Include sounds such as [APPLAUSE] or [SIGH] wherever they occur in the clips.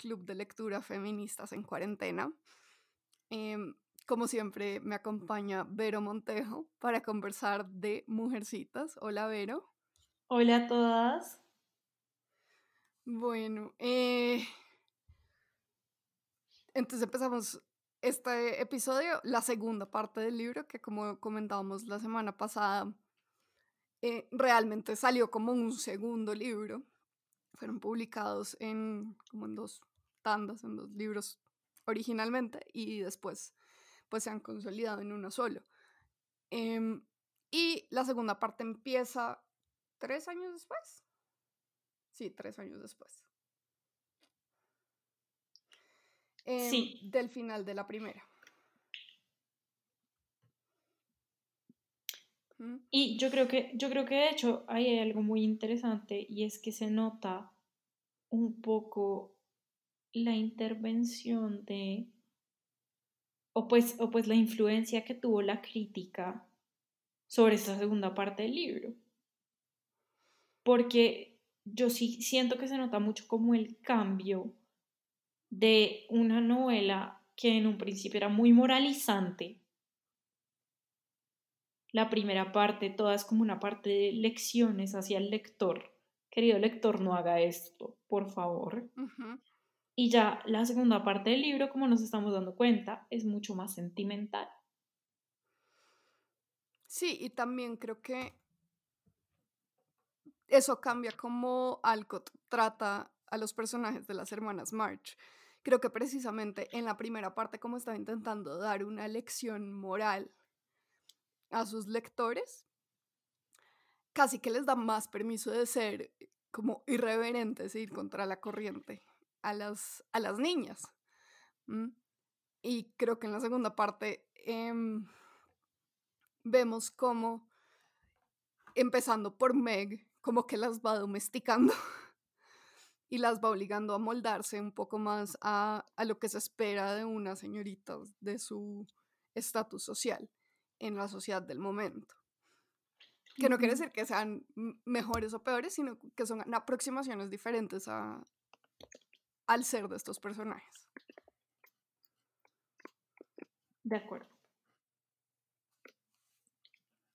club de lectura feministas en cuarentena. Em, como siempre, me acompaña Vero Montejo para conversar de Mujercitas. Hola, Vero. Hola a todas. Bueno, eh, entonces empezamos este episodio, la segunda parte del libro, que como comentábamos la semana pasada, eh, realmente salió como un segundo libro. Fueron publicados en como en dos tandas, en dos libros originalmente, y después pues se han consolidado en uno solo. Em, y la segunda parte empieza tres años después. Sí, tres años después. sí. Em, del final de la primera. Y yo creo que, yo creo que de hecho hay algo muy interesante y es que se nota un poco la intervención de, o pues, o pues la influencia que tuvo la crítica sobre esta segunda parte del libro. Porque yo sí siento que se nota mucho como el cambio de una novela que en un principio era muy moralizante. La primera parte, toda es como una parte de lecciones hacia el lector. Querido lector, no haga esto, por favor. Y ya la segunda parte del libro, como nos estamos dando cuenta, es mucho más sentimental. Sí, y también creo que eso cambia como Alcott trata a los personajes de las hermanas March creo que precisamente en la primera parte, como estaba intentando dar una lección moral a sus lectores, casi que les da más permiso de ser como irreverentes e ir contra la corriente a las, a las niñas. Y creo que en la segunda parte em, vemos como, empezando por Meg, como que las va domesticando [LAUGHS] y las va obligando a moldarse un poco más a, lo que se espera de una señorita de su estatus social en la sociedad del momento. Que no quiere decir que sean mejores o peores, sino que son aproximaciones diferentes a, al ser de estos personajes. De acuerdo.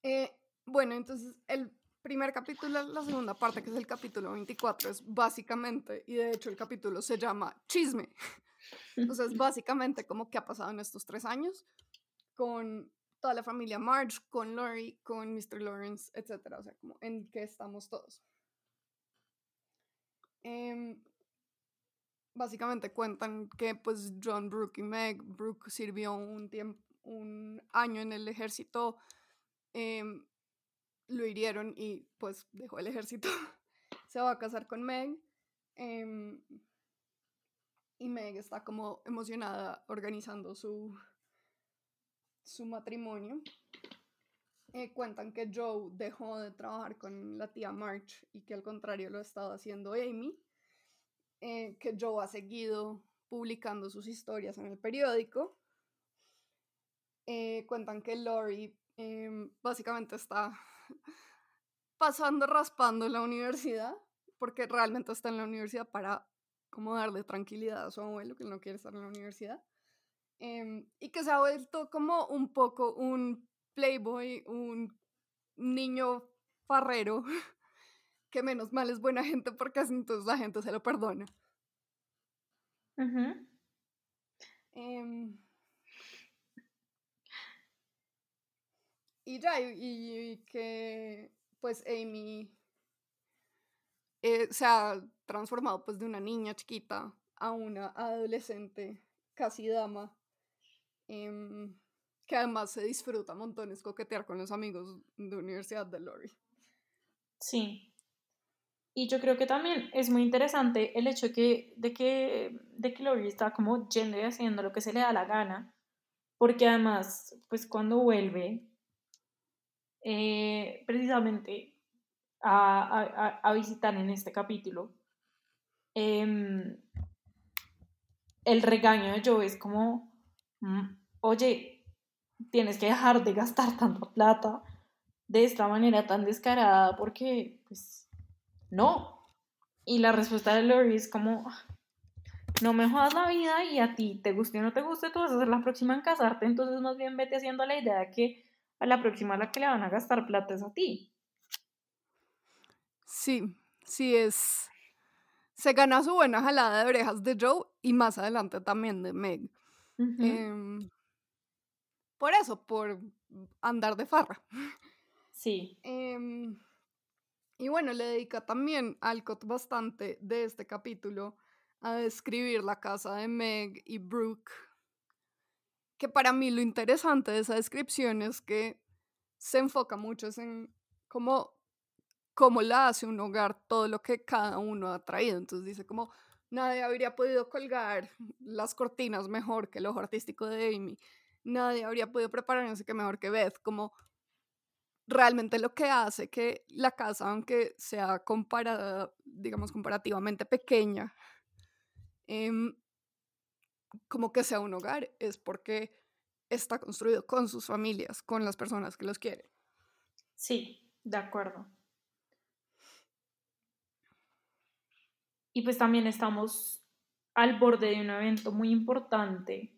Eh, bueno, entonces el primer capítulo, la segunda parte, que es el capítulo 24, es básicamente, y de hecho el capítulo se llama Chisme. Entonces, básicamente como que ha pasado en estos tres años con toda la familia Marge, con Lori, con Mr. Lawrence, etc. O sea, como en qué estamos todos. Em, básicamente cuentan que pues John, Brooke y Meg, Brooke sirvió un, tiempo, un año en el ejército, eh, lo hirieron y pues dejó el ejército. [LAUGHS] Se va a casar con Meg. Em, y Meg está como emocionada organizando su, su matrimonio. Eh, cuentan que Joe dejó de trabajar con la tía March y que al contrario lo estaba haciendo Amy. Eh, que Joe ha seguido publicando sus historias en el periódico. Eh, cuentan que Lori em, básicamente está [LAUGHS] pasando raspando en la universidad, porque realmente está en la universidad para como darle tranquilidad a su abuelo, que no quiere estar en la universidad, em, y que se ha vuelto como un poco un playboy, un niño farrero, [LAUGHS] que menos mal es buena gente porque así entonces la gente se lo perdona. Em, y ya, y, que pues Amy eh, se ha transformado pues de una niña chiquita a una adolescente casi dama, em, que además se disfruta montones coquetear con los amigos de Universidad de Lori. Sí. Y yo creo que también es muy interesante el hecho de, que, de que Lori está como yendo y haciendo lo que se le da la gana, porque además, pues cuando vuelve, eh, precisamente a, visitar en este capítulo, em, el regaño de Joe es como, mm, oye, tienes que dejar de gastar tanta plata de esta manera tan descarada porque, pues, no. Y la respuesta de Lori es como, no me jodas la vida y a ti te guste o no te guste, tú vas a ser la próxima en casarte, entonces más bien vete haciendo la idea de que a la próxima a la que le van a gastar plata es a ti. Sí, sí es. Se gana su buena jalada de orejas de Joe y más adelante también de Meg. Em, por eso, por andar de farra. Sí. Em, y bueno, le dedica también Alcott bastante de este capítulo a describir la casa de Meg y Brooke. Que para mí lo interesante de esa descripción es que se enfoca mucho en cómo, cómo la hace un hogar todo lo que cada uno ha traído. Entonces dice como nadie habría podido colgar las cortinas mejor que el ojo artístico de Amy. Nadie habría podido preparar no sé qué mejor que Beth. Como realmente lo que hace que la casa, aunque sea comparada, digamos, comparativamente pequeña, em, como que sea un hogar, es porque está construido con sus familias, con las personas que los quieren. Sí, de acuerdo. Y pues también estamos al borde de un evento muy importante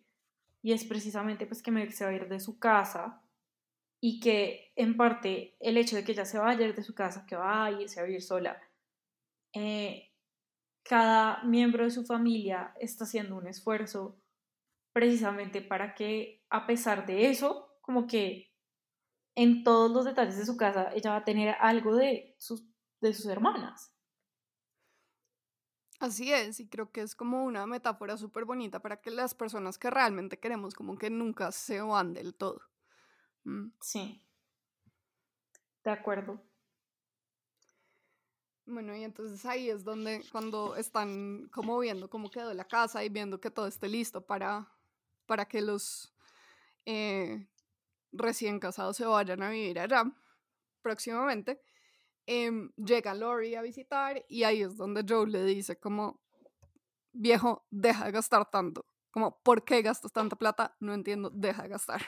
y es precisamente pues que Meg se va a ir de su casa y que en parte el hecho de que ella se vaya de su casa, que va a irse a vivir sola, eh, cada miembro de su familia está haciendo un esfuerzo precisamente para que a pesar de eso, como que en todos los detalles de su casa ella va a tener algo de sus, de sus hermanas. Así es, y creo que es como una metáfora súper bonita para que las personas que realmente queremos como que nunca se van del todo. Mm. Sí. De acuerdo. Bueno, y entonces ahí es donde cuando están como viendo cómo quedó la casa y viendo que todo esté listo para, para que los eh, recién casados se vayan a vivir allá próximamente, em, llega Lori a visitar y ahí es donde Joe le dice como, viejo, deja de gastar tanto. Como, ¿por qué gastas tanta plata? No entiendo, deja de gastar.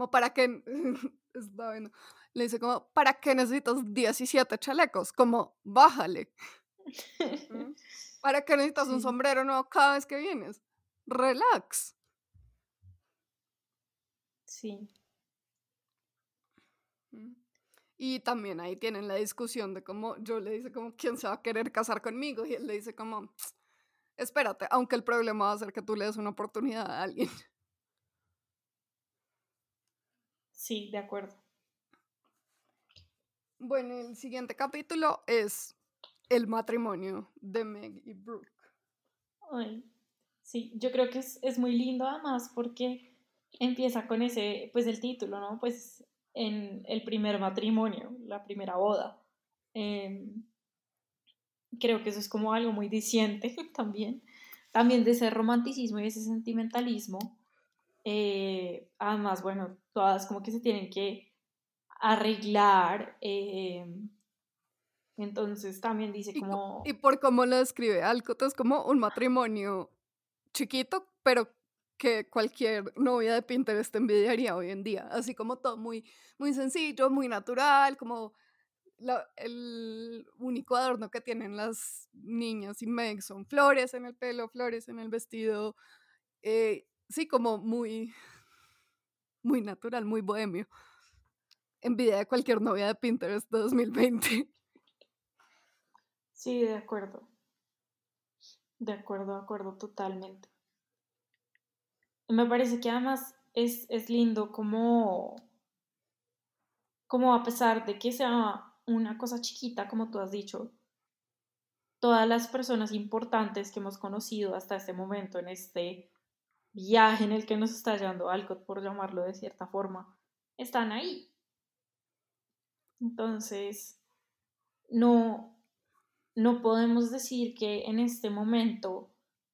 Como para qué, [LAUGHS] le dice como, ¿para qué necesitas 17 chalecos? Como, bájale. [LAUGHS] ¿Para qué necesitas un sombrero nuevo cada vez que vienes? Relax. Sí. Y también ahí tienen la discusión de cómo yo le dice como, ¿quién se va a querer casar conmigo? Y él le dice como, espérate, aunque el problema va a ser que tú le des una oportunidad a alguien. Sí, de acuerdo. Bueno, el siguiente capítulo es el matrimonio de Meg y Brooke. Ay, sí, yo creo que es, muy lindo además porque empieza con ese, pues el título, ¿no? Pues en el primer matrimonio, la primera boda. Em, creo que eso es como algo muy diciente [LAUGHS] también, también de ese romanticismo y ese sentimentalismo. Eh, además, bueno, todas como que se tienen que arreglar. Eh, entonces también dice como... Y, por cómo lo describe Alcott, es como un matrimonio chiquito, pero que cualquier novia de Pinterest envidiaría hoy en día. Así como todo muy, muy sencillo, muy natural, como el único adorno que tienen las niñas y Meg son flores en el pelo, flores en el vestido. Eh, sí, como muy, muy natural, muy bohemio. Envidia de cualquier novia de Pinterest de 2020. Sí, de acuerdo. De acuerdo, de acuerdo, totalmente. Me parece que además es, es lindo como, como a pesar de que sea una cosa chiquita, como tú has dicho, todas las personas importantes que hemos conocido hasta este momento en este viaje en el que nos está llevando Alcott, por llamarlo de cierta forma, están ahí. Entonces, no, no podemos decir que en este momento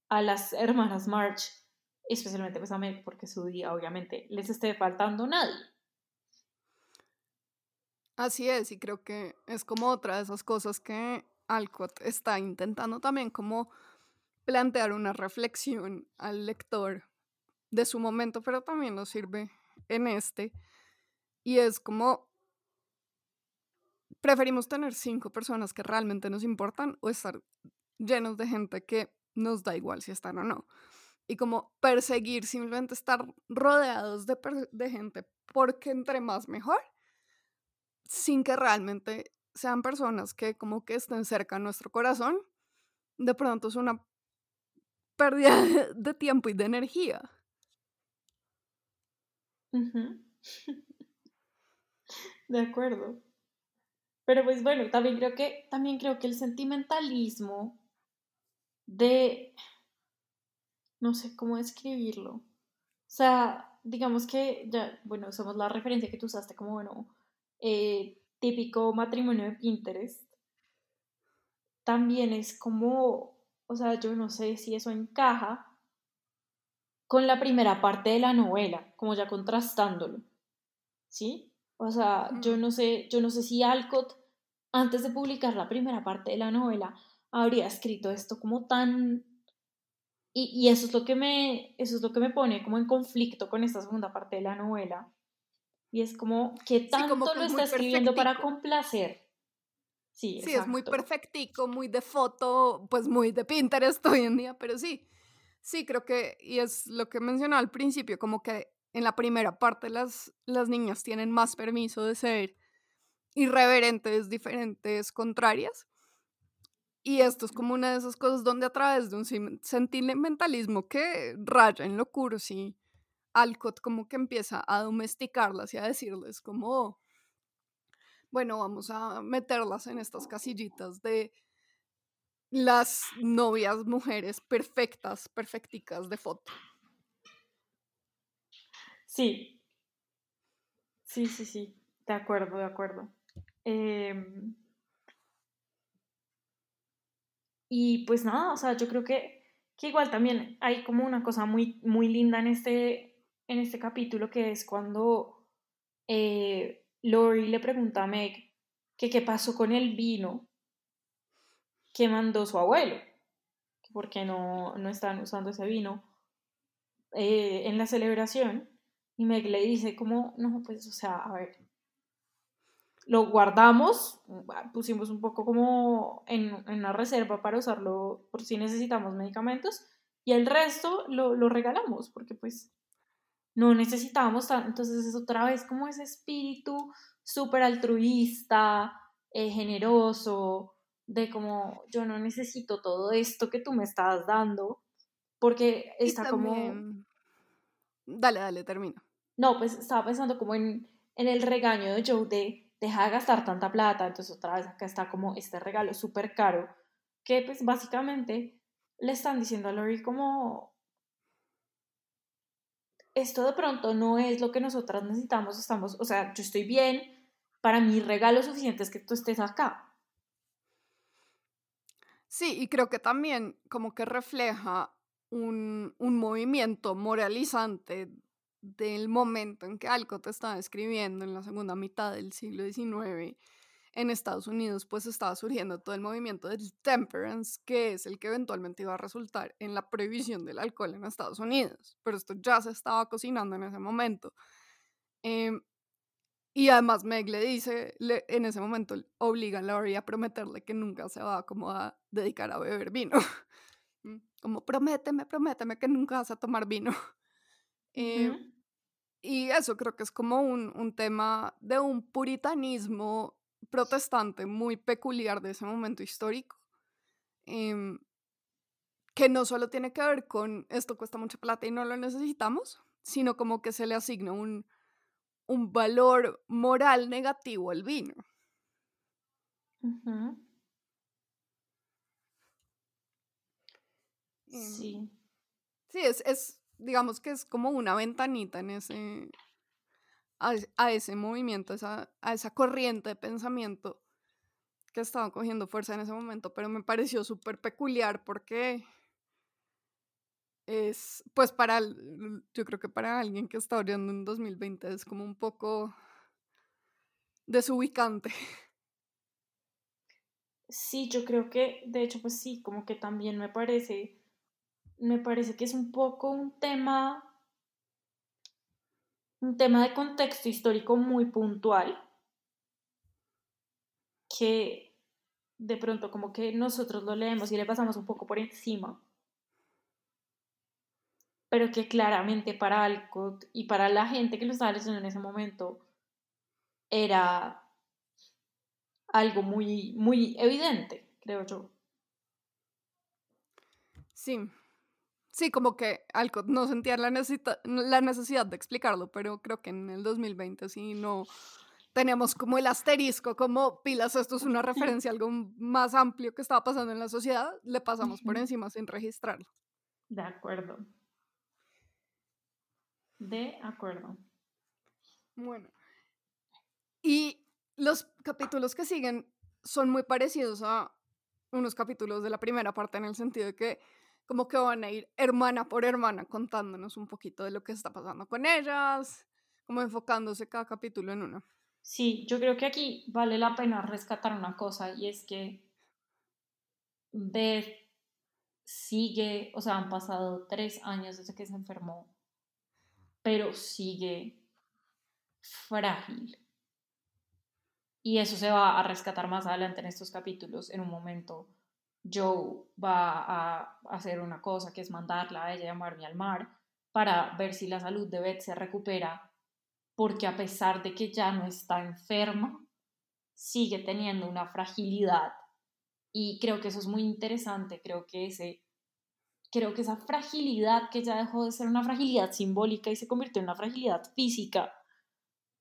a las hermanas March, especialmente pues a Meg, porque su día obviamente les esté faltando nadie. Así es, y creo que es como otra de esas cosas que Alcott está intentando también como plantear una reflexión al lector de su momento, pero también nos sirve en este. Y es como, preferimos tener cinco personas que realmente nos importan o estar llenos de gente que nos da igual si están o no. Y como perseguir, simplemente estar rodeados de, gente porque entre más mejor, sin que realmente sean personas que como que estén cerca a nuestro corazón, de pronto es una pérdida [LAUGHS] de tiempo y de energía. [LAUGHS] De acuerdo. Pero pues bueno, también creo que, también creo que el sentimentalismo de, no sé cómo describirlo. O sea, digamos que ya, bueno, somos la referencia que tú usaste como, bueno, eh, típico matrimonio de Pinterest. También es como, o sea, yo no sé si eso encaja con la primera parte de la novela, como ya contrastándolo. ¿Sí? O sea, yo no sé, yo no sé si Alcott, antes de publicar la primera parte de la novela, habría escrito esto como tan. Y, eso es lo que me. Eso es lo que me pone como en conflicto con esta segunda parte de la novela. Y es como que tanto lo está escribiendo para complacer. Sí, sí es muy perfectico, muy de foto, pues muy de Pinterest [LAUGHS] hoy en día, pero sí. Sí, creo que, y es lo que mencionaba al principio, como que en la primera parte las, las niñas tienen más permiso de ser irreverentes, diferentes, contrarias. Y esto es como una de esas cosas donde a través de un sentimentalismo que raya en lo cursi, Alcott como que empieza a domesticarlas y a decirles como, bueno, vamos a meterlas en estas casillitas de las novias mujeres perfectas, perfecticas de foto. Sí. Sí, sí, sí. De acuerdo, de acuerdo. Em, y pues nada, o sea, yo creo que, que, igual también hay como una cosa muy, muy linda en este, en este capítulo que es cuando eh, Lori le pregunta a Meg que qué pasó con el vino que mandó su abuelo, que por qué no, no están usando ese vino eh, en la celebración. Y Meg le dice como, no, pues, o sea, a ver, lo guardamos, pusimos un poco como en, en una reserva para usarlo por si necesitamos medicamentos y el resto lo, lo regalamos porque pues no necesitábamos tanto, entonces es otra vez como ese espíritu súper altruista, eh, generoso, de como yo no necesito todo esto que tú me estás dando, porque está como... Dale, dale, termino. No, pues estaba pensando como en, en el regaño de Joe de deja de gastar tanta plata, entonces otra vez acá está como este regalo súper caro, que pues básicamente le están diciendo a Lori como esto de pronto no es lo que nosotras necesitamos, estamos, o sea, yo estoy bien, para mí regalo suficiente es que tú estés acá. Sí, y creo que también como que refleja un, un movimiento moralizante del momento en que Alcott estaba escribiendo en la segunda mitad del siglo XIX en Estados Unidos, pues estaba surgiendo todo el movimiento del temperance, que es el que eventualmente iba a resultar en la prohibición del alcohol en Estados Unidos. Pero esto ya se estaba cocinando en ese momento. Em, y además Meg le dice, en ese momento obliga a Laurie a prometerle que nunca se va como a dedicar a beber vino. [LAUGHS] como prométeme, prométeme que nunca vas a tomar vino. [LAUGHS] Eh, y eso creo que es como un, un, tema de un puritanismo protestante muy peculiar de ese momento histórico, em, que no solo tiene que ver con esto cuesta mucha plata y no lo necesitamos, sino como que se le asigna un, un valor moral negativo al vino. Em, sí. Sí, es, es, digamos que es como una ventanita en ese, a, ese movimiento, esa, a esa corriente de pensamiento que estaba cogiendo fuerza en ese momento, pero me pareció súper peculiar porque es, pues para, yo creo que para alguien que está orando en 2020 es como un poco desubicante. Sí, yo creo que, de hecho, pues sí, como que también me parece me parece que es un poco un tema, un tema de contexto histórico muy puntual, que, de pronto como que nosotros lo leemos y le pasamos un poco por encima, pero que claramente para Alcott y para la gente que lo estaba leyendo en ese momento era algo muy, muy evidente, creo yo. Sí, sí, como que Alcott no sentía la, la necesidad de explicarlo, pero creo que en el 2020 sí no teníamos como el asterisco, como pilas, esto es una referencia a algo más amplio que estaba pasando en la sociedad, le pasamos por encima sin registrarlo. De acuerdo. De acuerdo. Bueno. Y los capítulos que siguen son muy parecidos a unos capítulos de la primera parte en el sentido de que como que van a ir hermana por hermana contándonos un poquito de lo que está pasando con ellas, como enfocándose cada capítulo en uno. Sí, yo creo que aquí vale la pena rescatar una cosa y es que Beth sigue, o sea, han pasado tres años desde que se enfermó, pero sigue frágil. Y eso se va a rescatar más adelante en estos capítulos. En un momento, Joe va a hacer una cosa que es mandarla a ella a al mar para ver si la salud de Beth se recupera, porque a pesar de que ya no está enferma, sigue teniendo una fragilidad. Y creo que eso es muy interesante. Creo que ese creo que esa fragilidad que ya dejó de ser una fragilidad simbólica y se convirtió en una fragilidad física,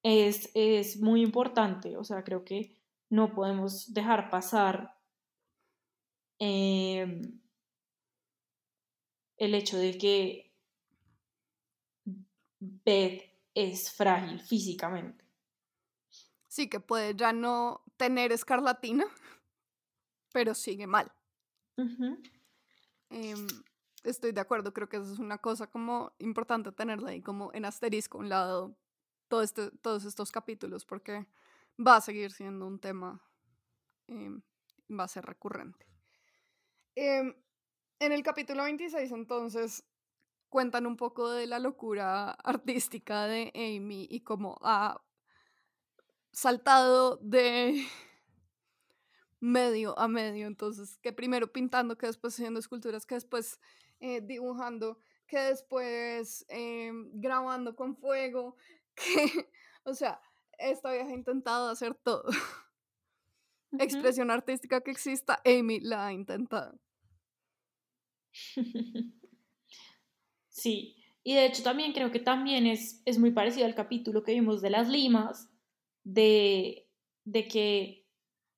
es, muy importante. O sea, creo que no podemos dejar pasar em, el hecho de que Beth es frágil físicamente. Sí, que puede ya no tener escarlatina, [LAUGHS] pero sigue mal. Em, estoy de acuerdo, creo que eso es una cosa como importante tenerla ahí como en asterisco, un lado todo este, todos estos capítulos porque va a seguir siendo un tema, em, va a ser recurrente. Em, en el capítulo 26 entonces cuentan un poco de la locura artística de Amy y cómo ha saltado de [LAUGHS] medio a medio, entonces que primero pintando, que después haciendo esculturas, que después eh, dibujando, que después em, grabando con fuego, [LAUGHS] que, o sea, esta vieja ha intentado hacer todo. Expresión artística que exista, Amy la ha intentado. [LAUGHS] Sí, y de hecho también creo que también es, es muy parecido al capítulo que vimos de las limas, de, de que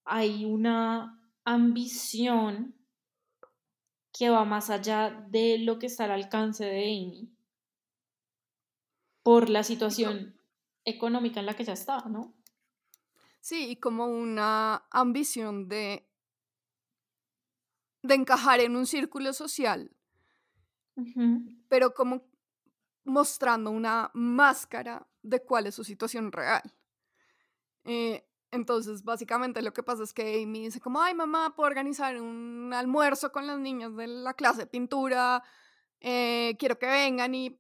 hay una ambición que va más allá de lo que está al alcance de Amy por la situación económica en la que ya está, ¿no? Sí, y como una ambición de, de encajar en un círculo social, pero como mostrando una máscara de cuál es su situación real. Eh, entonces, básicamente lo que pasa es que Amy dice como, ay mamá, puedo organizar un almuerzo con las niñas de la clase de pintura, eh, quiero que vengan y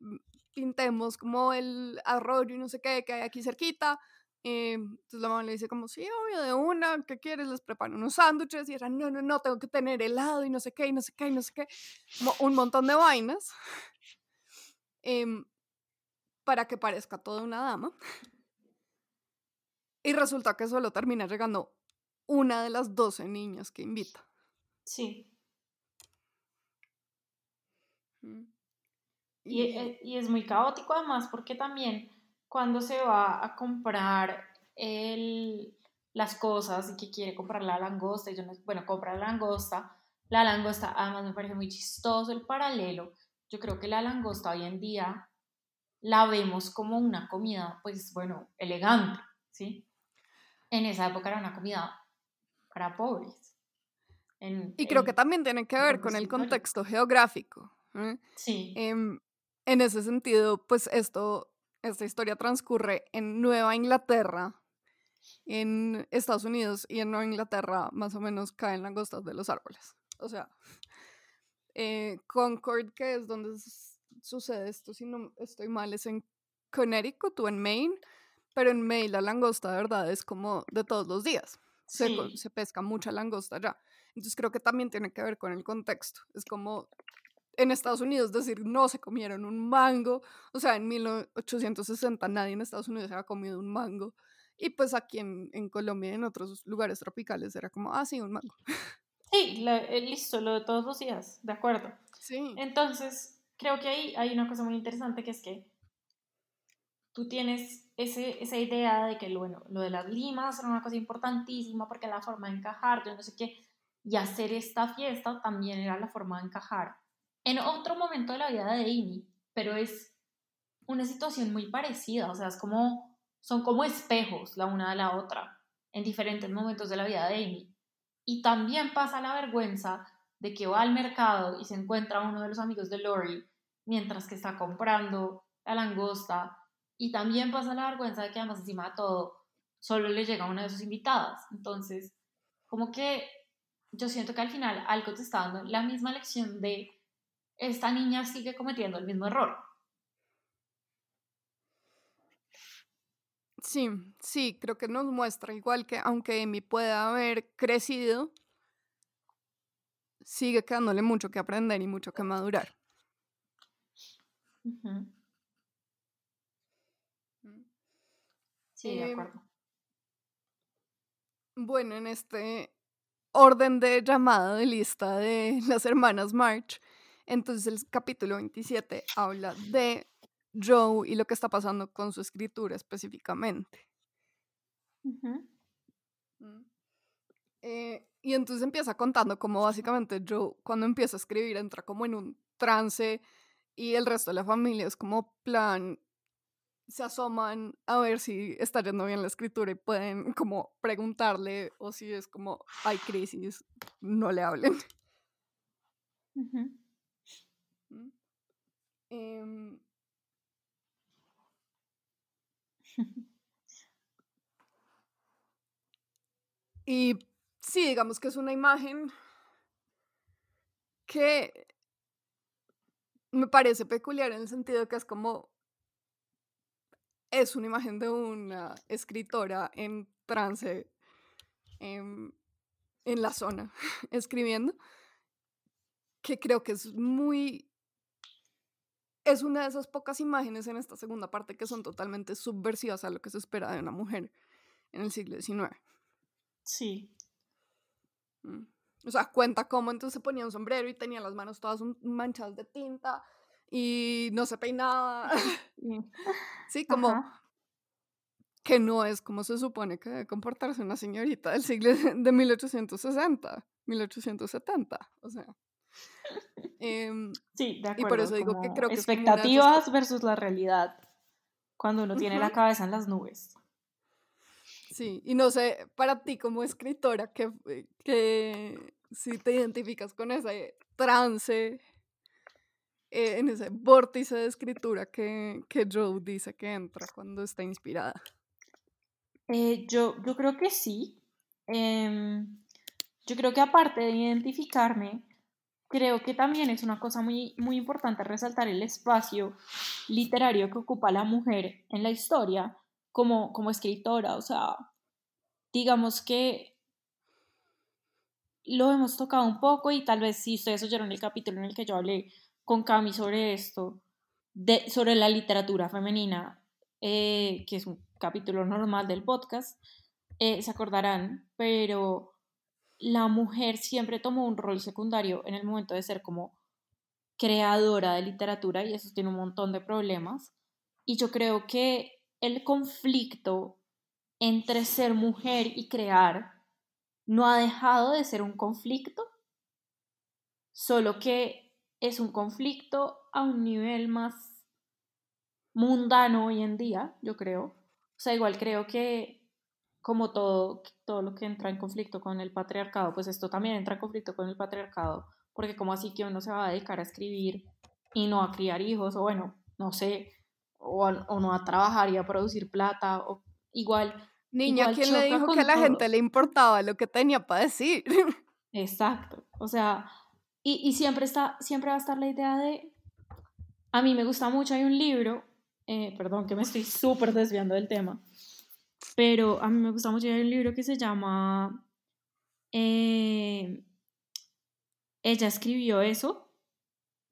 pintemos como el arroyo y no sé qué que hay aquí cerquita. Eh, entonces la mamá le dice como, sí, obvio, de una, ¿qué quieres? Les preparo unos sándwiches y era, no, no, no, tengo que tener helado y no sé qué, y no sé qué, y no sé qué. un montón de vainas em, para que parezca toda una dama. Y resulta que solo termina llegando una de las 12 niñas que invita. Sí. Mm. E, y, es muy caótico además porque también cuando se va a comprar el, las cosas y que quiere comprar la langosta, y yo no, bueno, compra la langosta, la langosta además me parece muy chistoso el paralelo. Yo creo que la langosta hoy en día la vemos como una comida, pues bueno, elegante, ¿sí? En esa época era una comida para pobres. y creo que también tiene que ver con el contexto geográfico. ¿eh? Sí. Em, en ese sentido, pues esto, esta historia transcurre en Nueva Inglaterra, en Estados Unidos y en Nueva Inglaterra más o menos caen langostas de los árboles. O sea, eh, Concord, que es donde sucede esto, si no estoy mal, es en Connecticut o en Maine, pero en Maine la langosta de verdad es como de todos los días. se, se pesca mucha langosta allá. Entonces creo que también tiene que ver con el contexto. Es como en Estados Unidos decir no se comieron un mango. O sea, en 1860 nadie en Estados Unidos había comido un mango. Y pues aquí en, en Colombia y en otros lugares tropicales era como, ah, sí, un mango. Sí, eh, listo, lo de todos los días, de acuerdo. Sí. Entonces, creo que ahí hay una cosa muy interesante que es que tú tienes ese, esa idea de que bueno, lo de las limas era una cosa importantísima porque la forma de encajar, yo no sé qué, y hacer esta fiesta también era la forma de encajar en otro momento de la vida de Amy, pero es una situación muy parecida, o sea, es como, son como espejos la una de la otra en diferentes momentos de la vida de Amy. Y también pasa la vergüenza de que va al mercado y se encuentra uno de los amigos de Lori mientras que está comprando la langosta. Y también pasa la vergüenza de que además encima de todo solo le llega una de sus invitadas. Entonces, como que yo siento que al final algo te está dando la misma lección de esta niña sigue cometiendo el mismo error. Sí, sí, creo que nos muestra igual que aunque Amy pueda haber crecido, sigue quedándole mucho que aprender y mucho que madurar. Sí, de em, acuerdo. Bueno, en este orden de llamada de lista de las hermanas March, entonces el capítulo 27 habla de Joe y lo que está pasando con su escritura específicamente. Mm. Eh, y entonces empieza contando cómo básicamente Joe cuando empieza a escribir entra como en un trance y el resto de la familia es como plan, se asoman a ver si está yendo bien la escritura y pueden como preguntarle o si es como hay crisis, no le hablen. Y sí, digamos que es una imagen que me parece peculiar en el sentido que es como es una imagen de una escritora en trance en, en, la zona [LAUGHS] escribiendo, que creo que es muy... Es una de esas pocas imágenes en esta segunda parte que son totalmente subversivas a lo que se espera de una mujer en el siglo XIX. Sí. Mm. O sea, cuenta cómo entonces se ponía un sombrero y tenía las manos todas manchadas de tinta y no se peinaba. [LAUGHS] sí, como que no es como se supone que debe comportarse una señorita del siglo de 1860, 1870, o sea. Em, sí, de acuerdo. Y por eso digo que creo que expectativas versus la realidad cuando uno tiene la cabeza en las nubes. Sí, y no sé, para ti como escritora, que, eh, que si te identificas con ese trance, eh, en ese vórtice de escritura que, que Joe dice que entra cuando está inspirada. Eh, yo, yo creo que sí. Em, yo creo que aparte de identificarme, creo que también es una cosa muy, muy importante resaltar el espacio literario que ocupa la mujer en la historia como, como escritora, o sea, digamos que lo hemos tocado un poco y tal vez si ustedes oyeron el capítulo en el que yo hablé con Cami sobre esto, de, sobre la literatura femenina, eh, que es un capítulo normal del podcast, eh, se acordarán, pero la mujer siempre tomó un rol secundario en el momento de ser como creadora de literatura y eso tiene un montón de problemas. Y yo creo que el conflicto entre ser mujer y crear no ha dejado de ser un conflicto, solo que es un conflicto a un nivel más mundano hoy en día, yo creo. O sea, igual creo que como todo, todo lo que entra en conflicto con el patriarcado, pues esto también entra en conflicto con el patriarcado, porque como así que uno se va a dedicar a escribir y no a criar hijos, o bueno, no sé, o, no a trabajar y a producir plata, o igual. Niña, ¿quién le dijo que a la gente le importaba lo que tenía para decir? [LAUGHS] Exacto, o sea, y, y, siempre, está, siempre va a estar la idea de, a mí me gusta mucho, hay un libro, eh, perdón que me estoy súper desviando del tema, pero a mí me gusta mucho un libro que se llama eh, Ella escribió eso,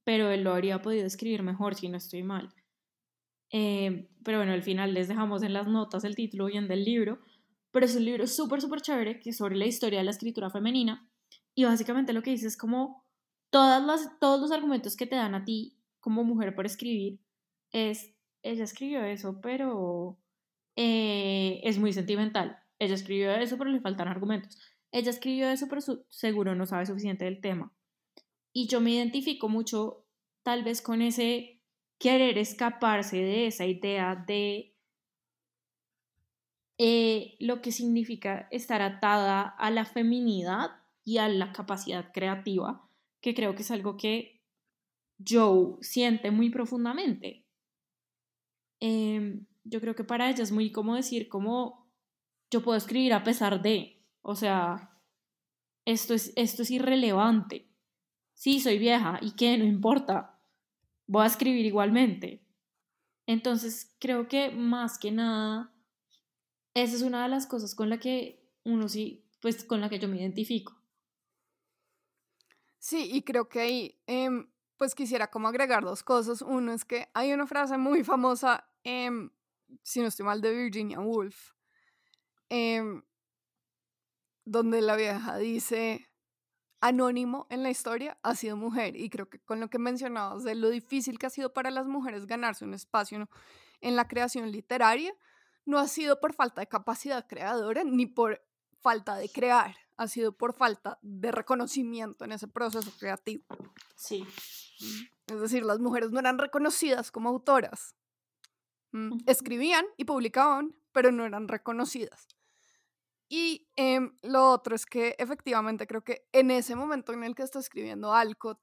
pero él lo habría podido escribir mejor si no estoy mal. Eh, pero bueno, al final les dejamos en las notas el título bien del libro, pero es un libro súper, súper chévere que es sobre la historia de la escritura femenina y básicamente lo que dice es como todas las, todos los argumentos que te dan a ti como mujer por escribir es, ella escribió eso, pero eh, es muy sentimental. Ella escribió eso, pero le faltan argumentos. Ella escribió eso, pero seguro no sabe suficiente del tema. Y yo me identifico mucho tal vez con ese querer escaparse de esa idea de eh, lo que significa estar atada a la feminidad y a la capacidad creativa, que creo que es algo que Joe siente muy profundamente. Em, yo creo que para ella es muy como decir como yo puedo escribir a pesar de, o sea, esto es, esto es irrelevante. Sí, soy vieja y qué, no importa, voy a escribir igualmente. Entonces, creo que más que nada, esa es una de las cosas con la que uno sí, pues con la que yo me identifico. Sí, y creo que ahí, em, pues quisiera como agregar dos cosas. Uno es que hay una frase muy famosa, eh, si no estoy mal, de Virginia Woolf, em, donde la vieja dice, anónimo en la historia ha sido mujer. Y creo que con lo que mencionabas de lo difícil que ha sido para las mujeres ganarse un espacio en la creación literaria, no ha sido por falta de capacidad creadora ni por falta de crear, ha sido por falta de reconocimiento en ese proceso creativo. Sí. Es decir, las mujeres no eran reconocidas como autoras. Escribían y publicaban, pero no eran reconocidas. Y em, lo otro es que efectivamente creo que en ese momento en el que está escribiendo Alcott,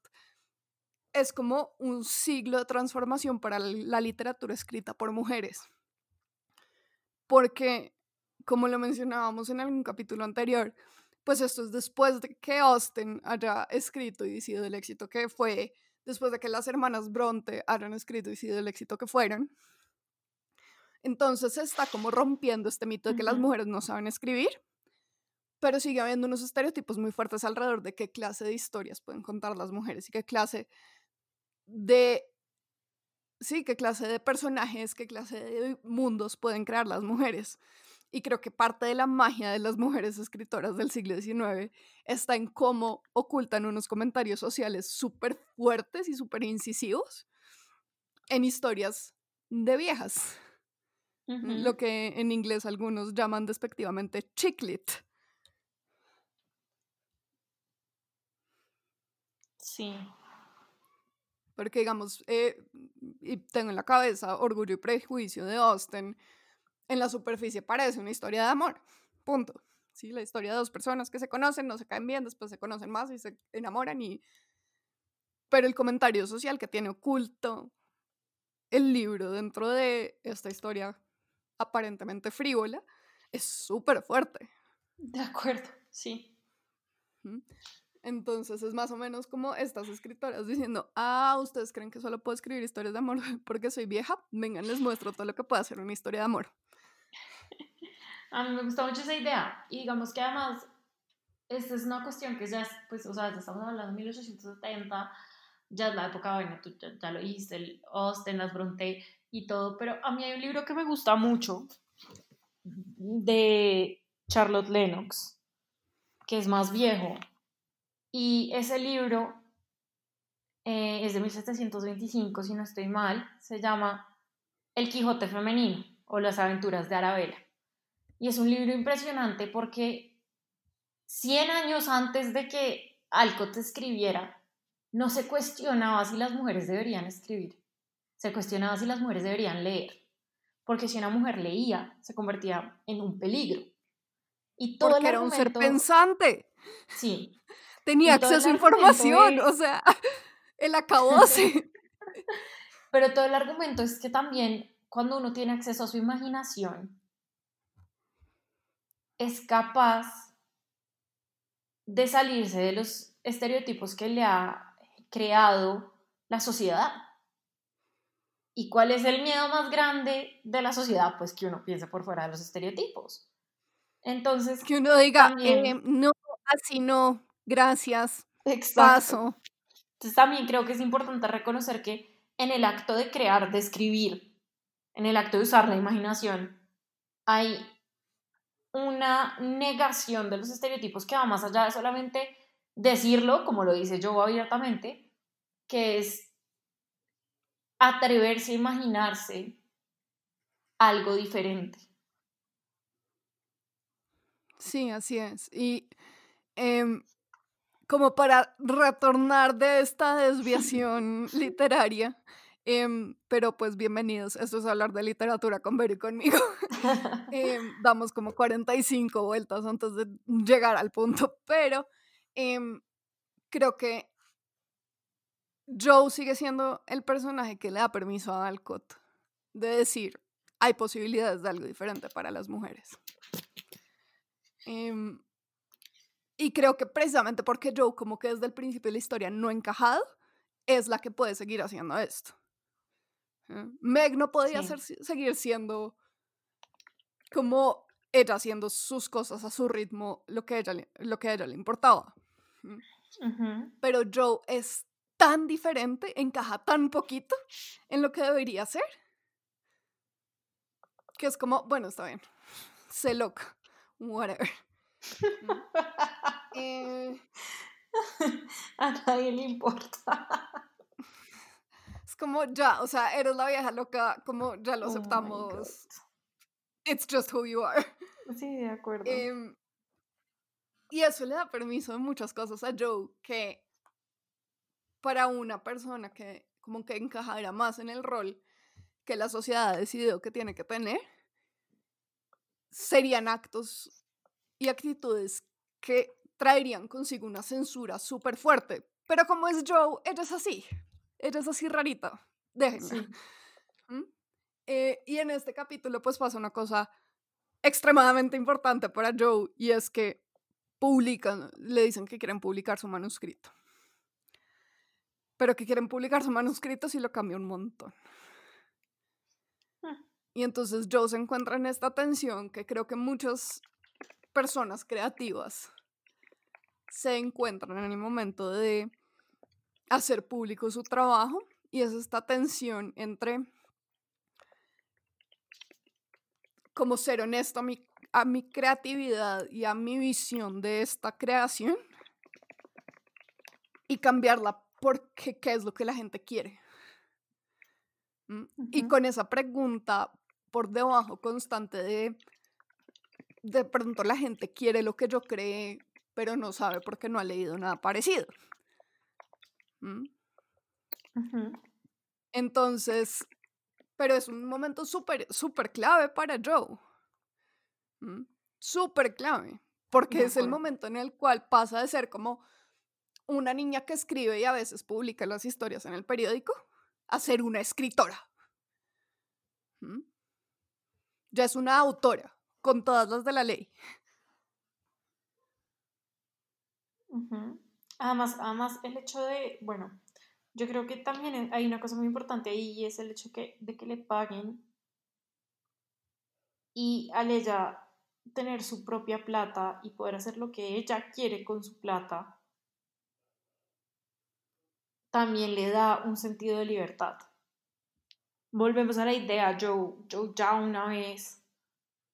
es como un siglo de transformación para la literatura escrita por mujeres. Porque, como lo mencionábamos en algún capítulo anterior, pues esto es después de que Austen haya escrito y sido el éxito que fue, después de que las hermanas Bronte hayan escrito y sido el éxito que fueron. Entonces se está como rompiendo este mito de que las mujeres no saben escribir, pero sigue habiendo unos estereotipos muy fuertes alrededor de qué clase de historias pueden contar las mujeres y qué clase de sí, qué clase de personajes, qué clase de mundos pueden crear las mujeres. Y creo que parte de la magia de las mujeres escritoras del siglo XIX está en cómo ocultan unos comentarios sociales súper fuertes y súper incisivos en historias de viejas. Lo que en inglés algunos llaman despectivamente chiclet. Sí. Porque, digamos, eh, y tengo en la cabeza Orgullo y Prejuicio de Austen, en la superficie parece una historia de amor. Punto. Sí, la historia de dos personas que se conocen, no se caen bien, después se conocen más y se enamoran y... Pero el comentario social que tiene oculto el libro dentro de esta historia aparentemente frívola es súper fuerte. De acuerdo, sí. Entonces es más o menos como estas escritoras diciendo, ah, ustedes creen que solo puedo escribir historias de amor [LAUGHS] porque soy vieja, vengan, les muestro todo lo que puede hacer una historia de amor. [LAUGHS] A mí me gusta mucho esa idea. Y digamos que además, esta es una cuestión que ya es, pues, o sea, ya estamos hablando de 1870, ya es la época, bueno, tú ya, lo viste, el Austen, las Bronte y todo, pero a mí hay un libro que me gusta mucho de Charlotte Lennox, que es más viejo. Y ese libro eh, es de 1725, si no estoy mal, se llama El Quijote Femenino o Las Aventuras de Arabella. Y es un libro impresionante porque 100 años antes de que Alcott escribiera, no se cuestionaba si las mujeres deberían escribir, se cuestionaba si las mujeres deberían leer, porque si una mujer leía, se convertía en un peligro. Y todo porque era un ser pensante. Sí. Tenía acceso a información, o sea, [LAUGHS] el acabose. [LAUGHS] Pero todo el argumento es que también cuando uno tiene acceso a su imaginación, es capaz de salirse de los estereotipos que le ha creado la sociedad. ¿Y cuál es el miedo más grande de la sociedad? Pues que uno piense por fuera de los estereotipos. Entonces. Que uno diga, eh, no, así no, gracias. Exacto. Entonces también creo que es importante reconocer que en el acto de crear, de escribir, en el acto de usar la imaginación, hay una negación de los estereotipos que va más allá de solamente decirlo, como lo dice yo abiertamente, que es atreverse a imaginarse algo diferente. Sí, así es. Y em, como para retornar de esta desviación [LAUGHS] literaria, em, pero pues bienvenidos, esto es hablar de literatura con Ver y conmigo. [LAUGHS] Em, damos como 45 vueltas antes de llegar al punto, pero creo que Joe sigue siendo el personaje que le da permiso a Alcott de decir, hay posibilidades de algo diferente para las mujeres. Em, y creo que precisamente porque Joe, como que desde el principio de la historia no encajado, es la que puede seguir haciendo esto. ¿eh? Meg no podía seguir siendo como ella haciendo sus cosas a su ritmo, lo que, ella, lo que a ella le importaba. Pero Joe es tan diferente, encaja tan poquito en lo que debería ser, que es como, bueno, está bien, se loca, whatever. [LAUGHS] eh, a nadie le importa. Es como ya, o sea, eres la vieja loca, como ya lo oh aceptamos. It's just who you are. Sí, de acuerdo. Em, y eso le da permiso en muchas cosas a Joe que para una persona que como que encajara más en el rol que la sociedad ha decidido que tiene que tener, serían actos y actitudes que traerían consigo una censura súper fuerte. Pero como es Joe, ella es así. Ella es así rarita. Déjenme. [LAUGHS] ¿Mm? Eh, y en este capítulo pues pasa una cosa extremadamente importante para Joe y es que publican, le dicen que quieren publicar su manuscrito pero que quieren publicar su manuscrito si lo cambia un montón. Ah. Y entonces Joe se encuentra en esta tensión que creo que muchas personas creativas se encuentran en el momento de hacer público su trabajo y es esta tensión entre como ser honesto a mi, a mi creatividad y a mi visión de esta creación y cambiarla porque qué es lo que la gente quiere. ¿Mm? Y con esa pregunta por debajo constante de, de pronto la gente quiere lo que yo cree, pero no sabe porque no ha leído nada parecido. ¿Mm? Entonces, pero es un momento súper, súper clave para Joe. ¿Mm? Súper clave, porque es el momento en el cual pasa de ser como una niña que escribe y a veces publica las historias en el periódico a ser una escritora. Ya es una autora, con todas las de la ley. Además, además, el hecho de, bueno, yo creo que también hay una cosa muy importante ahí y es el hecho de que le paguen y al ella tener su propia plata y poder hacer lo que ella quiere con su plata, también le da un sentido de libertad. Volvemos a la idea, Joe, Joe ya una vez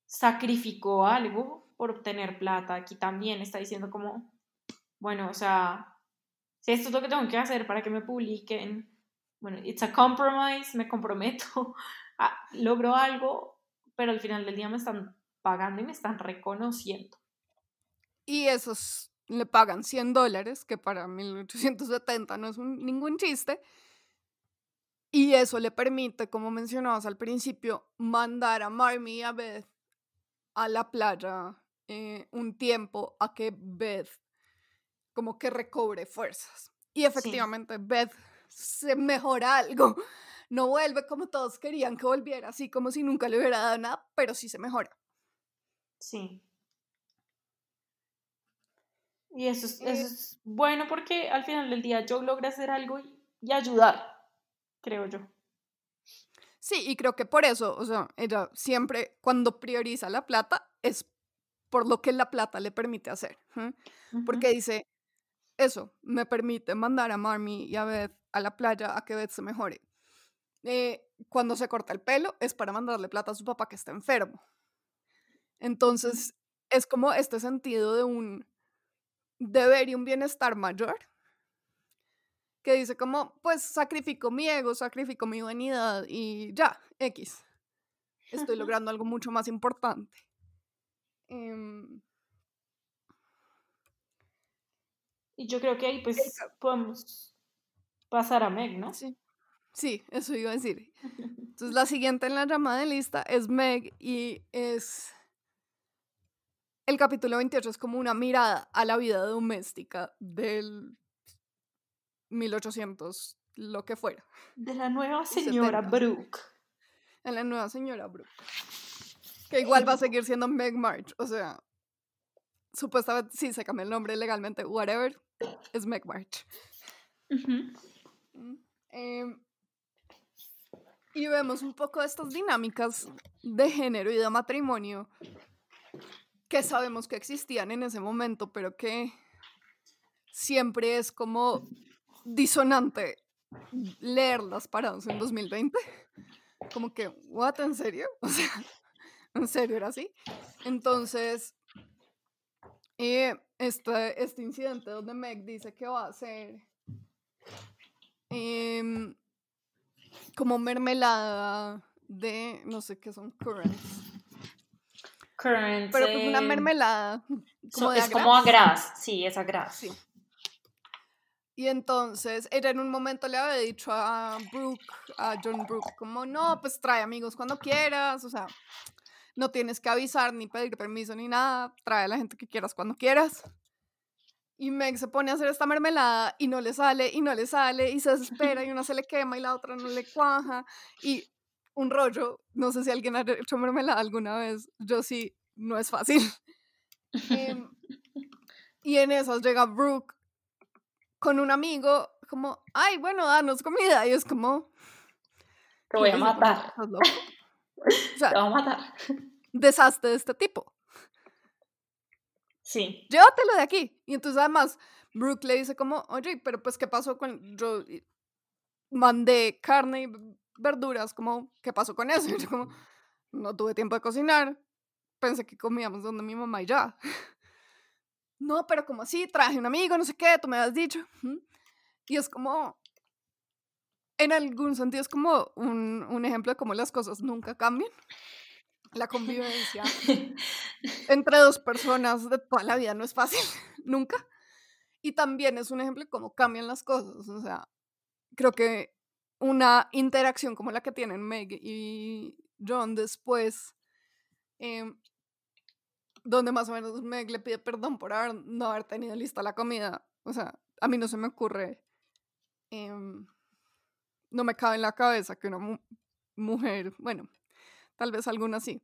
sacrificó algo por obtener plata. Aquí también está diciendo como, bueno, o sea, si esto es lo que tengo que hacer para que me publiquen, bueno, it's a compromise, me comprometo, [LAUGHS] logro algo, pero al final del día me están pagando y me están reconociendo. Y eso es le pagan 100 dólares, que para 1870 no es ningún chiste, y eso le permite, como mencionabas al principio, mandar a Marmy y a Beth a la playa eh, un tiempo a que Beth como que recobre fuerzas. Y efectivamente Beth se mejora algo. No vuelve como todos querían que volviera, así como si nunca le hubiera dado nada, pero sí se mejora. Sí. Y eso es, eso eh es bueno porque al final del día yo logra hacer algo y, ayudar, creo yo. Sí, y creo que por eso, o sea, ella siempre cuando prioriza la plata es por lo que la plata le permite hacer. Porque dice, eso me permite mandar a Marmy y a Beth a la playa a que Beth se mejore. Eh, cuando se corta el pelo es para mandarle plata a su papá que está enfermo. Entonces, es como este sentido de un deber y un bienestar mayor que dice como, pues sacrifico mi ego, sacrifico mi vanidad y ya, X. Estoy logrando algo mucho más importante. Em y yo creo que ahí pues podemos pasar a Meg, ¿no? Sí. Sí, eso iba a decir. [LAUGHS] Entonces la siguiente en la llamada de lista es Meg y es... El capítulo 28 es como una mirada a la vida doméstica del 1800, lo que fuera. De la nueva [LAUGHS] señora Brooke. De la nueva señora Brooke. Que igual va a seguir siendo Meg March. O sea, supuestamente sí se cambió el nombre legalmente, whatever, es Meg March. Mm, em, y vemos un poco de estas dinámicas de género y de matrimonio que sabemos que existían en ese momento, pero que siempre es como disonante leerlas parados en 2020. Como que, ¿what? ¿En serio? [LAUGHS] O sea, ¿en serio era así? Entonces, eh, este, este incidente donde Meg dice que va a hacer em, como mermelada de, no sé qué son, currants. Currants. Pero pues una mermelada. Como es como a gras, sí, es a gras. Sí. Y entonces ella en un momento le había dicho a Brooke, a John Brooke, como, no, pues trae amigos cuando quieras, o sea, no tienes que avisar ni pedir permiso ni nada, trae a la gente que quieras cuando quieras. Y Meg se pone a hacer esta mermelada y no le sale y no le sale y se desespera y una se le quema y la otra no le cuaja y un rollo, no sé si alguien ha hecho mermelada alguna vez, yo sí, no es fácil. [LAUGHS] Em, y en esas llega Brooke con un amigo, como, ay, bueno, danos comida. Y es como... Te voy a matar. [LAUGHS] [LAUGHS] Te voy a matar. Desastre de este tipo. Sí. Llévatelo de aquí. Y entonces además Brooke le dice como, oye, pero pues, ¿qué pasó con... Yo mandé carne y verduras, como, ¿qué pasó con eso? [LAUGHS] Yo como, no tuve tiempo de cocinar. Pensé que comíamos donde mi mamá y ya [LAUGHS] no, pero como así, traje un amigo, no sé qué, tú me has dicho. Y es como, en algún sentido es como un, un ejemplo de cómo las cosas nunca cambian. La convivencia [LAUGHS] entre dos personas de toda la vida no es fácil, nunca. Y también es un ejemplo de cómo cambian las cosas. O sea, creo que una interacción como la que tienen Meg y John después eh, donde más o menos Meg le pide perdón por no haber tenido lista la comida. O sea, a mí no se me ocurre, em, no me cabe en la cabeza que una mujer, bueno, tal vez alguna sí,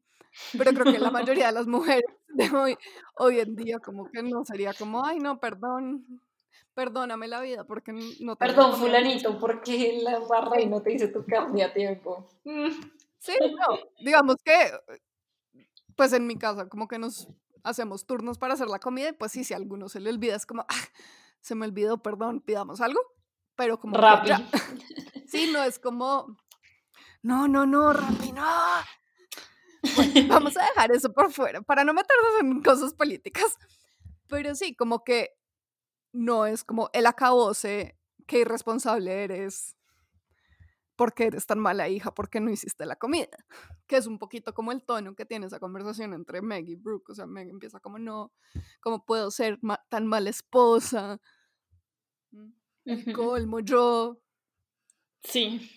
pero creo que la mayoría de las [LAUGHS] mujeres de hoy, hoy en día como que no sería como, ay, no, perdón, perdóname la vida porque no te Perdón, fulanito, porque la barra y no te hice tu carne a tiempo. Sí, no, digamos que pues en mi casa como que nos hacemos turnos para hacer la comida y pues sí, si a alguno se le olvida es como, ah, se me olvidó, perdón, pidamos algo, pero como... Rápido. [LAUGHS] Sí, no es como, no, no, no, Rappi, no. vamos a [LAUGHS] dejar eso por fuera para no meternos en cosas políticas. Pero sí, como que no es como el acabose, qué irresponsable eres, ¿por qué eres tan mala hija? ¿Por qué no hiciste la comida? Que es un poquito como el tono que tiene esa conversación entre Meg y Brooke. O sea, Meg empieza como, no, ¿cómo puedo ser tan mala esposa? Mm, el colmo yo. Sí.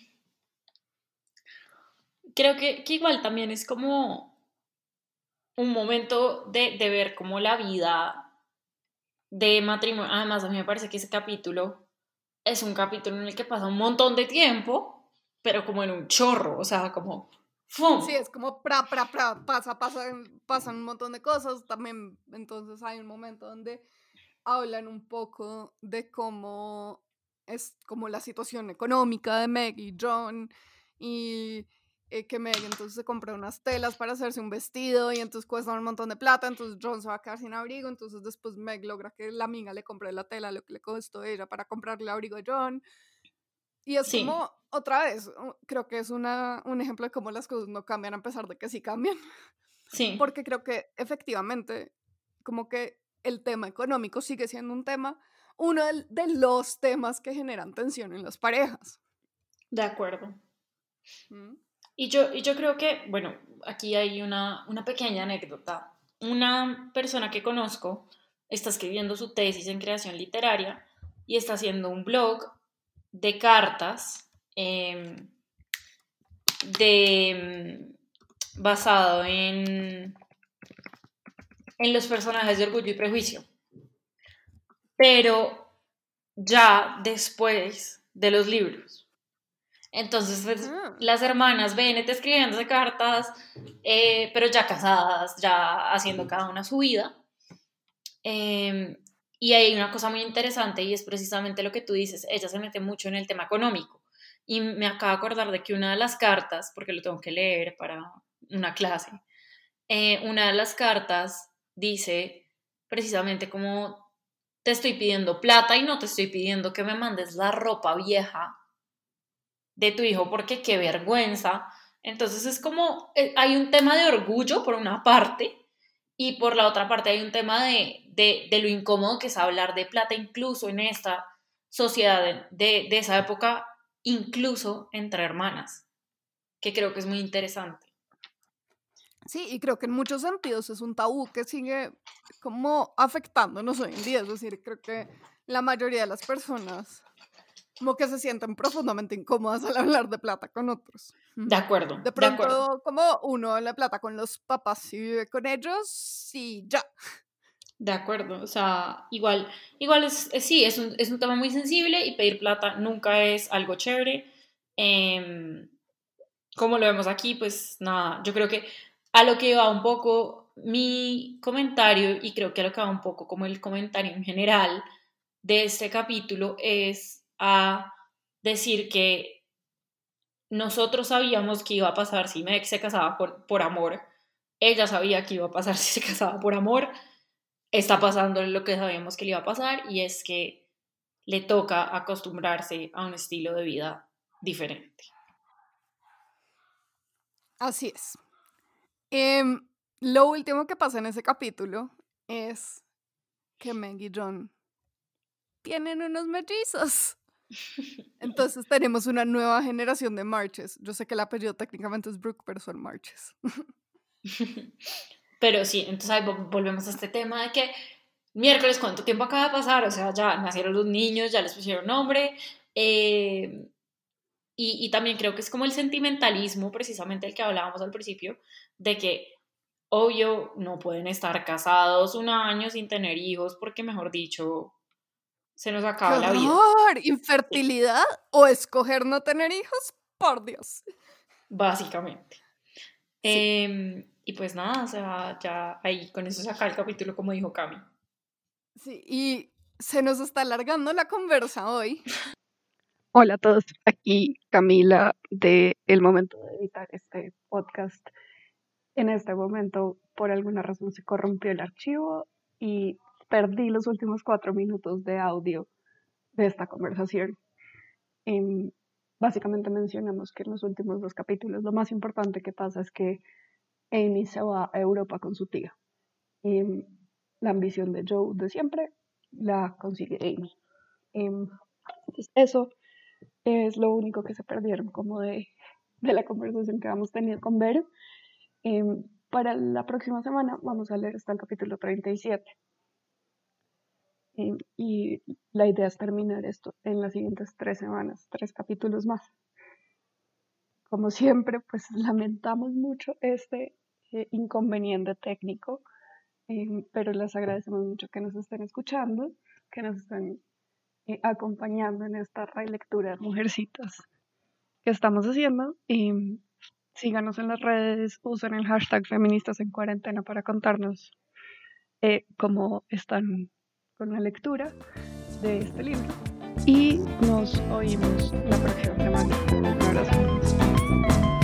Creo que, que, igual también es como un momento de, de ver como la vida de matrimonio. Además, a mí me parece que ese capítulo es un capítulo en el que pasa un montón de tiempo pero como en un chorro, o sea, como... ¡fum! Sí, es como pra, pra, pra, pasa, pasa, pasan un montón de cosas. También, entonces hay un momento donde hablan un poco de cómo es como la situación económica de Meg y John y eh, que Meg entonces se compra unas telas para hacerse un vestido y entonces cuesta un montón de plata, entonces John se va a quedar sin abrigo, entonces después Meg logra que la amiga le compre la tela, lo que le costó ella para comprarle el abrigo a John. Y es como, otra vez, creo que es una, un ejemplo de cómo las cosas no cambian a pesar de que sí cambian. [LAUGHS] Sí. Porque creo que efectivamente, como que el tema económico sigue siendo un tema, uno de los temas que generan tensión en las parejas. De acuerdo. Y yo, y yo creo que, bueno, aquí hay una, una pequeña anécdota. Una persona que conozco está escribiendo su tesis en creación literaria y está haciendo un blog de cartas em, de, mm, basado en, en los personajes de Orgullo y Prejuicio. Pero ya después de los libros. Entonces, pues, ah. las hermanas Bennett escribiéndose cartas, eh, pero ya casadas, ya haciendo cada una su vida. Em, y hay una cosa muy interesante y es precisamente lo que tú dices, ella se mete mucho en el tema económico. Y me acabo de acordar de que una de las cartas, porque lo tengo que leer para una clase, eh, una de las cartas dice precisamente como te estoy pidiendo plata y no te estoy pidiendo que me mandes la ropa vieja de tu hijo porque qué vergüenza. Entonces es como, eh, hay un tema de orgullo por una parte y por la otra parte hay un tema de, de, lo incómodo que es hablar de plata incluso en esta sociedad de, de esa época, incluso entre hermanas, que creo que es muy interesante. Sí, y creo que en muchos sentidos es un tabú que sigue como afectándonos hoy en día. Es decir, creo que la mayoría de las personas como que se sienten profundamente incómodas al hablar de plata con otros. De acuerdo. De pronto, como uno habla plata con los papás y vive con ellos y ya. De acuerdo, o sea, igual, igual es, sí, es un, es un, tema muy sensible y pedir plata nunca es algo chévere. Em, como lo vemos aquí, pues nada, yo creo que a lo que va un poco mi comentario y creo que a lo que va un poco como el comentario en general de este capítulo es a decir que nosotros sabíamos que iba a pasar si Meg se casaba por, por amor, ella sabía que iba a pasar [LAUGHS] si se casaba por amor, está pasando lo que sabíamos que le iba a pasar y es que le toca acostumbrarse a un estilo de vida diferente. Así es. Em, lo último que pasa en ese capítulo es que Meg y John tienen unos mellizos. Entonces tenemos una nueva generación de marches. Yo sé que el apellido técnicamente es Brooke, pero son marches. [LAUGHS] Pero sí, entonces ahí volvemos a este tema de que miércoles, ¿cuánto tiempo acaba de pasar? O sea, ya nacieron los niños, ya les pusieron nombre. Eh, y, y también creo que es como el sentimentalismo, precisamente el que hablábamos al principio, de que obvio no pueden estar casados un año sin tener hijos porque, mejor dicho, se nos acaba la vida. ¿Infertilidad o escoger no tener hijos? Por Dios. Básicamente. Em, y pues nada, o sea, ya ahí con eso se acaba el capítulo, como dijo Cami. Sí, y se nos está alargando la conversa hoy. [LAUGHS] Hola a todos, aquí Camila de El Momento de Editar este podcast. En este momento, por alguna razón, se corrompió el archivo y perdí los últimos cuatro minutos de audio de esta conversación. Em, básicamente mencionamos que en los últimos dos capítulos lo más importante que pasa es que Amy se va a Europa con su tía. Em, la ambición de Joe de siempre la consigue Amy. Em, eso es lo único que se perdieron como de, de la conversación que hemos tenido con Vero. para la próxima semana vamos a leer hasta el capítulo 37. Eh, y la idea es terminar esto en las siguientes tres semanas, tres capítulos más. Como siempre, pues [LAUGHS] lamentamos mucho este eh, inconveniente técnico, eh, pero les agradecemos mucho que nos estén escuchando, que nos estén acompañando en esta relectura de [LAUGHS] mujercitas que estamos haciendo. Y síganos en las redes, usen el hashtag feministas en cuarentena para contarnos cómo están con la lectura de este libro. Y nos oímos la próxima semana. Un abrazo.